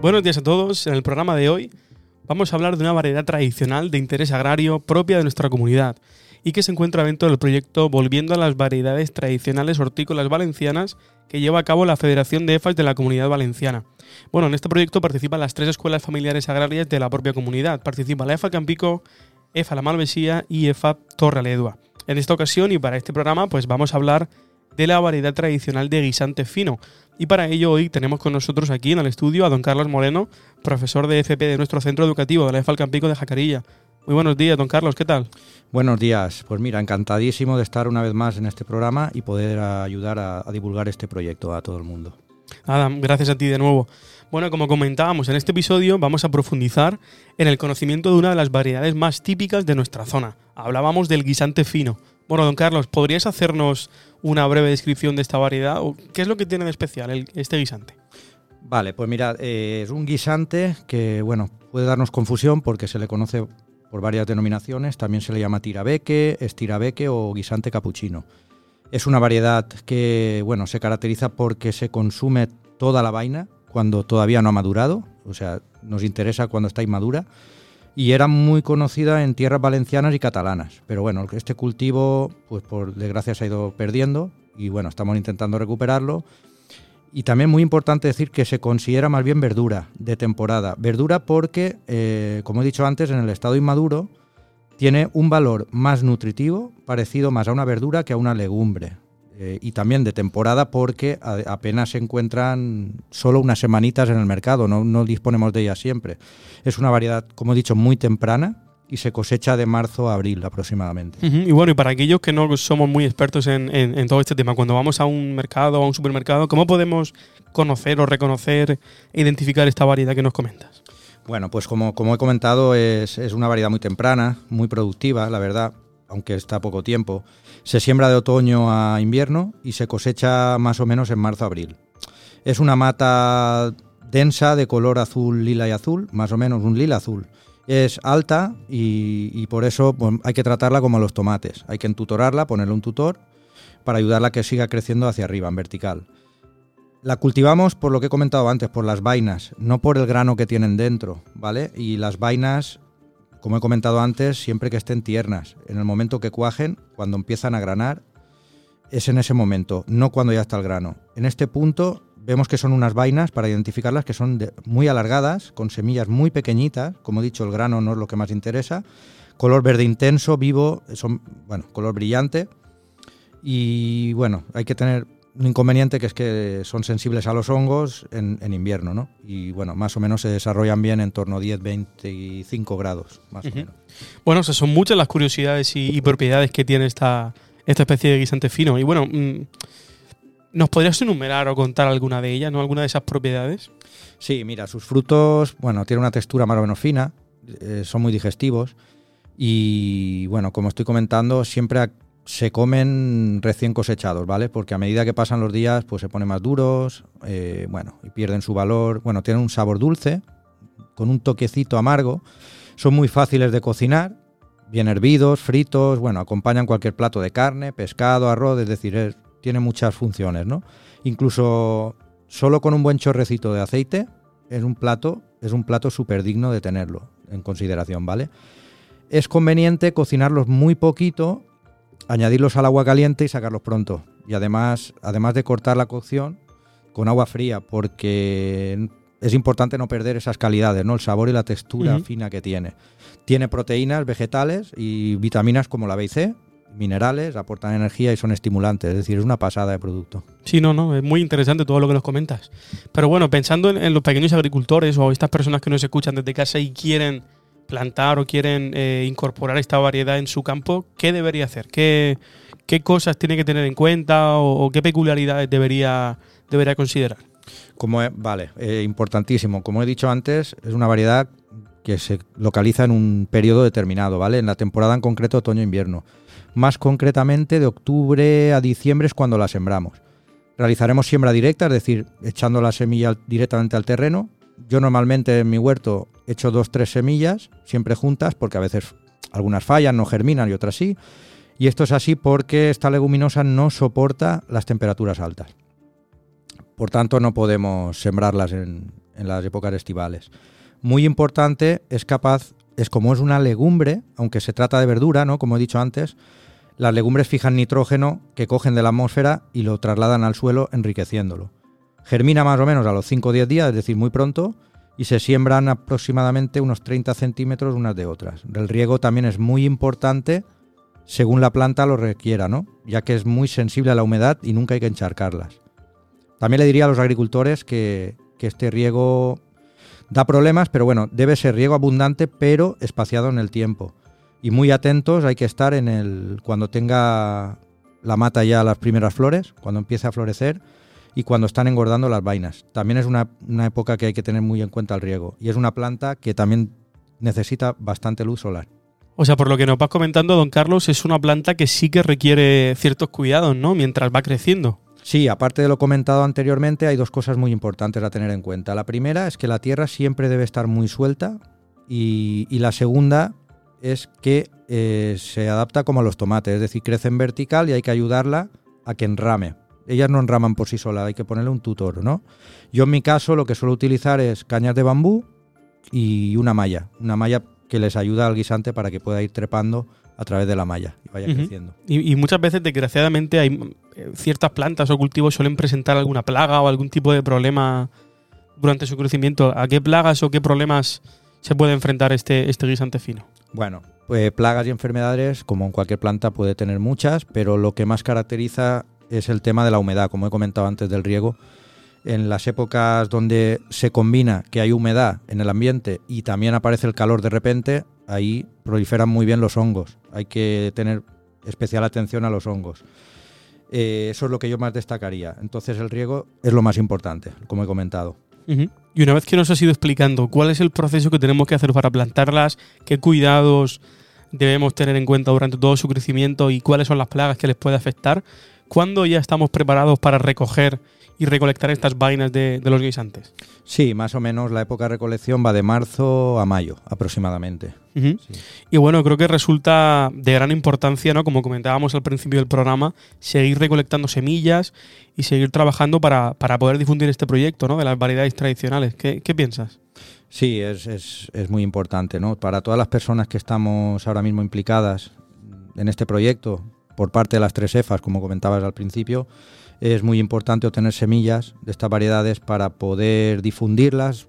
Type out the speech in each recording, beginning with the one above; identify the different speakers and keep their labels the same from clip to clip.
Speaker 1: Buenos días a todos. En el programa de hoy vamos a hablar de una variedad tradicional de interés agrario propia de nuestra comunidad y que se encuentra dentro del proyecto Volviendo a las variedades tradicionales hortícolas valencianas que lleva a cabo la Federación de EFAS de la Comunidad Valenciana. Bueno, en este proyecto participan las tres escuelas familiares agrarias de la propia comunidad. Participa la EFA Campico, EFA La Malvesía y EFA Torreledua. En esta ocasión y para este programa pues vamos a hablar la variedad tradicional de guisante fino. Y para ello hoy tenemos con nosotros aquí en el estudio a don Carlos Moreno, profesor de FP de nuestro centro educativo de la EFA Campico de Jacarilla. Muy buenos días, don Carlos, ¿qué tal?
Speaker 2: Buenos días, pues mira, encantadísimo de estar una vez más en este programa y poder ayudar a, a divulgar este proyecto a todo el mundo.
Speaker 1: Nada, gracias a ti de nuevo. Bueno, como comentábamos en este episodio, vamos a profundizar en el conocimiento de una de las variedades más típicas de nuestra zona. Hablábamos del guisante fino. Bueno, don Carlos, ¿podrías hacernos una breve descripción de esta variedad? ¿Qué es lo que tiene de especial este guisante?
Speaker 2: Vale, pues mira, eh, es un guisante que, bueno, puede darnos confusión porque se le conoce por varias denominaciones. También se le llama tirabeque, estirabeque o guisante capuchino. Es una variedad que, bueno, se caracteriza porque se consume toda la vaina cuando todavía no ha madurado, o sea, nos interesa cuando está inmadura y era muy conocida en tierras valencianas y catalanas. Pero bueno, este cultivo, pues por desgracia se ha ido perdiendo y bueno, estamos intentando recuperarlo. Y también muy importante decir que se considera más bien verdura de temporada. Verdura porque, eh, como he dicho antes, en el estado inmaduro tiene un valor más nutritivo, parecido más a una verdura que a una legumbre. Eh, y también de temporada porque apenas se encuentran solo unas semanitas en el mercado, no, disponemos de ellas siempre. Es una variedad, como he dicho, muy temprana y se cosecha de marzo a abril aproximadamente.
Speaker 1: Y bueno, y para aquellos que no somos muy expertos en, todo este tema, cuando vamos a un mercado o a un supermercado, ¿cómo podemos conocer o reconocer e identificar esta variedad que nos comentas?
Speaker 2: Bueno, pues como, como he comentado, es, es una variedad muy temprana, muy productiva, la verdad, aunque está poco tiempo. Se siembra de otoño a invierno y se cosecha más o menos en marzo-abril. Es una mata densa de color azul, lila y azul, más o menos un lila azul. Es alta y, por eso pues, hay que tratarla como los tomates. Hay que entutorarla, ponerle un tutor para ayudarla a que siga creciendo hacia arriba, en vertical. La cultivamos por lo que he comentado antes, por las vainas, no por el grano que tienen dentro, ¿vale? Y las vainas como he comentado antes, siempre que estén tiernas. En el momento que cuajen, cuando empiezan a granar, es en ese momento, no cuando ya está el grano. En este punto vemos que son unas vainas para identificarlas que son muy alargadas, con semillas muy pequeñitas. Como he dicho, el grano no es lo que más interesa. Color verde intenso, vivo, son, bueno, color brillante. Y bueno, hay que tener un inconveniente que es que son sensibles a los hongos en, invierno, ¿no? Y bueno, más o menos se desarrollan bien en torno a 10, 25 grados, más o menos.
Speaker 1: Bueno, o sea, son muchas las curiosidades y, propiedades que tiene esta, esta especie de guisante fino. Y bueno, mm, ¿nos podrías enumerar o contar alguna de ellas, ¿no? ¿Alguna de esas propiedades?
Speaker 2: Sí, mira, sus frutos, bueno, tienen una textura más o menos fina, eh, son muy digestivos. Y bueno, como estoy comentando, siempre se comen recién cosechados, ¿vale? Porque a medida que pasan los días, pues se ponen más duros, eh, bueno, y pierden su valor. Bueno, tienen un sabor dulce, con un toquecito amargo. Son muy fáciles de cocinar, bien hervidos, fritos, bueno, acompañan cualquier plato de carne, pescado, arroz, es decir, tiene muchas funciones, ¿no? Incluso solo con un buen chorrecito de aceite es un plato, es un plato súper digno de tenerlo en consideración, ¿vale? Es conveniente cocinarlos muy poquito añadirlos al agua caliente y sacarlos pronto. Y además, además de cortar la cocción con agua fría, porque es importante no perder esas calidades, ¿no? El sabor y la textura fina que tiene. Tiene proteínas vegetales y vitaminas como la B y C, minerales, aportan energía y son estimulantes. Es decir, es una pasada de producto.
Speaker 1: Sí, no, no, es muy interesante todo lo que nos comentas. Pero bueno, pensando en los pequeños agricultores o estas personas que nos escuchan desde casa y quieren plantar o quieren eh, incorporar esta variedad en su campo, ¿qué debería hacer? ¿Qué, cosas tiene que tener en cuenta o, qué peculiaridades debería, debería considerar?
Speaker 2: Como vale, eh, importantísimo. Como he dicho antes, es una variedad que se localiza en un periodo determinado, ¿vale? En la temporada en concreto otoño-invierno. Más concretamente de octubre a diciembre es cuando la sembramos. Realizaremos siembra directa, es decir, echando la semilla directamente al terreno. Yo normalmente en mi huerto hecho dos, tres semillas, siempre juntas, porque a veces algunas fallan, no germinan y otras sí. Y esto es así porque esta leguminosa no soporta las temperaturas altas. Por tanto, no podemos sembrarlas en, en las épocas estivales. Muy importante, es capaz, es como es una legumbre, aunque se trata de verdura, ¿no? Como he dicho antes, las legumbres fijan nitrógeno que cogen de la atmósfera y lo trasladan al suelo enriqueciéndolo. Germina más o menos a los 5 o 10 días, es decir, muy pronto, y se siembran aproximadamente unos 30 centímetros unas de otras. El riego también es muy importante según la planta lo requiera, ¿no? ya que es muy sensible a la humedad y nunca hay que encharcarlas. También le diría a los agricultores que, que este riego da problemas, pero bueno, debe ser riego abundante pero espaciado en el tiempo y muy atentos hay que estar en el cuando tenga la mata ya las primeras flores, cuando empiece a florecer y cuando están engordando las vainas. También es una, época que hay que tener muy en cuenta el riego y es una planta que también necesita bastante luz solar.
Speaker 1: O sea, por lo que nos vas comentando, don Carlos, es una planta que sí que requiere ciertos cuidados, ¿no? Mientras va creciendo.
Speaker 2: Sí, aparte de lo comentado anteriormente, hay dos cosas muy importantes a tener en cuenta. La primera es que la tierra siempre debe estar muy suelta y, y la segunda es que eh, se adapta como a los tomates, es decir, crece en vertical y hay que ayudarla a que enrame. Ellas no enraman por sí solas, hay que ponerle un tutor, ¿no? Yo en mi caso lo que suelo utilizar es cañas de bambú y una malla, una malla que les ayuda al guisante para que pueda ir trepando a través de la malla y vaya creciendo.
Speaker 1: Y, y, muchas veces, desgraciadamente, hay eh, ciertas plantas o cultivos suelen presentar alguna plaga o algún tipo de problema durante su crecimiento. ¿A qué plagas o qué problemas se puede enfrentar este, este guisante fino?
Speaker 2: Bueno, pues plagas y enfermedades, como en cualquier planta, puede tener muchas, pero lo que más caracteriza es el tema de la humedad, como he comentado antes del riego. En las épocas donde se combina que hay humedad en el ambiente y también aparece el calor de repente, ahí proliferan muy bien los hongos. Hay que tener especial atención a los hongos. Eh, eso es lo que yo más destacaría. Entonces el riego es lo más importante, como he comentado.
Speaker 1: Y una vez que nos has ido explicando cuál es el proceso que tenemos que hacer para plantarlas, qué cuidados debemos tener en cuenta durante todo su crecimiento y cuáles son las plagas que les puede afectar, ¿cuándo ya estamos preparados para recoger y recolectar estas vainas de, los guisantes?
Speaker 2: Sí, más o menos la época de recolección va de marzo a mayo aproximadamente.
Speaker 1: Y bueno, creo que resulta de gran importancia, ¿no? Como comentábamos al principio del programa, seguir recolectando semillas y seguir trabajando para, poder difundir este proyecto, ¿no? De las variedades tradicionales. ¿Qué, piensas?
Speaker 2: Sí, es, es, es, muy importante, ¿no? Para todas las personas que estamos ahora mismo implicadas en este proyecto, por parte de las tres EFAs, como comentabas al principio, es muy importante obtener semillas de estas variedades para poder difundirlas,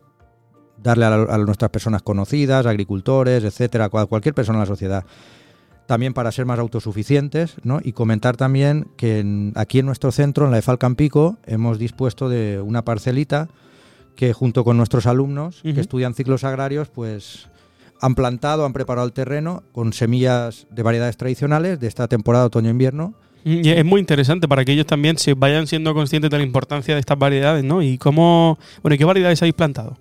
Speaker 2: darle a, nuestras personas conocidas, agricultores, etcétera, a cualquier persona en la sociedad. También para ser más autosuficientes, ¿no? Y comentar también que aquí en nuestro centro, en la EFAL Campico, hemos dispuesto de una parcelita que junto con nuestros alumnos que estudian ciclos agrarios, pues han plantado, han preparado el terreno con semillas de variedades tradicionales de esta temporada otoño-invierno
Speaker 1: Mm, es muy interesante para que ellos también se vayan siendo conscientes de la importancia de estas variedades, ¿no? Y cómo, bueno, ¿qué variedades habéis plantado?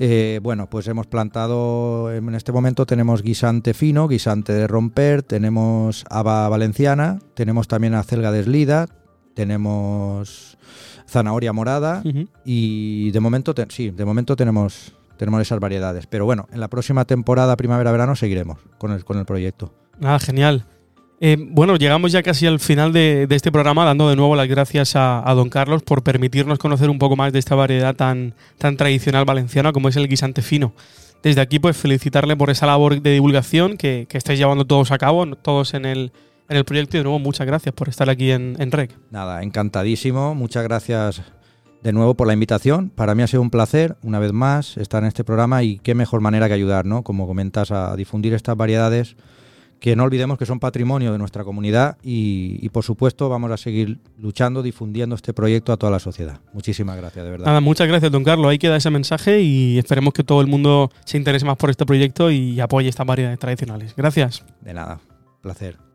Speaker 2: Eh, bueno, pues hemos plantado, en este momento tenemos guisante fino, guisante de romper, tenemos haba valenciana, tenemos también acelga deslida, tenemos zanahoria morada y de momento, sí, de momento tenemos, tenemos esas variedades. Pero bueno, en la próxima temporada primavera-verano seguiremos con el, con el proyecto.
Speaker 1: Ah, genial. Eh, bueno, llegamos ya casi al final de, este programa, dando de nuevo las gracias a, don Carlos por permitirnos conocer un poco más de esta variedad tan, tan tradicional valenciana como es el guisante fino. Desde aquí, pues felicitarle por esa labor de divulgación que, estáis llevando todos a cabo, todos en el, en el proyecto. Y de nuevo, muchas gracias por estar aquí en, en REC.
Speaker 2: Nada, encantadísimo. Muchas gracias de nuevo por la invitación. Para mí ha sido un placer, una vez más, estar en este programa y qué mejor manera que ayudar, ¿no? Como comentas, a difundir estas variedades que no olvidemos que son patrimonio de nuestra comunidad y, por supuesto vamos a seguir luchando, difundiendo este proyecto a toda la sociedad. Muchísimas gracias, de verdad.
Speaker 1: Nada, muchas gracias, don Carlos. Ahí queda ese mensaje y esperemos que todo el mundo se interese más por este proyecto y apoye estas variedades tradicionales. Gracias.
Speaker 2: De nada, placer.